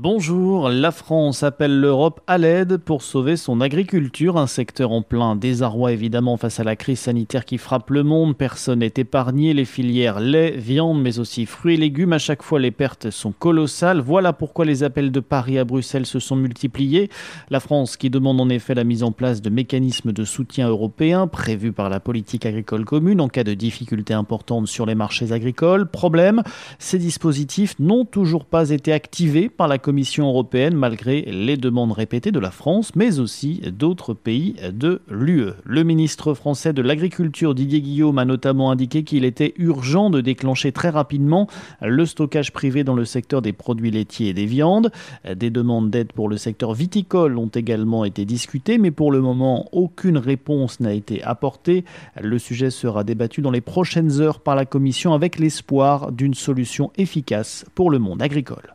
Bonjour, la France appelle l'Europe à l'aide pour sauver son agriculture, un secteur en plein désarroi évidemment face à la crise sanitaire qui frappe le monde. Personne n'est épargné, les filières lait, viande, mais aussi fruits et légumes, à chaque fois les pertes sont colossales. Voilà pourquoi les appels de Paris à Bruxelles se sont multipliés. La France qui demande en effet la mise en place de mécanismes de soutien européens prévus par la politique agricole commune en cas de difficultés importantes sur les marchés agricoles. Problème, ces dispositifs n'ont toujours pas été activés par la Commission européenne malgré les demandes répétées de la France, mais aussi d'autres pays de l'UE. Le ministre français de l'Agriculture Didier Guillaume a notamment indiqué qu'il était urgent de déclencher très rapidement le stockage privé dans le secteur des produits laitiers et des viandes. Des demandes d'aide pour le secteur viticole ont également été discutées, mais pour le moment, aucune réponse n'a été apportée. Le sujet sera débattu dans les prochaines heures par la Commission avec l'espoir d'une solution efficace pour le monde agricole.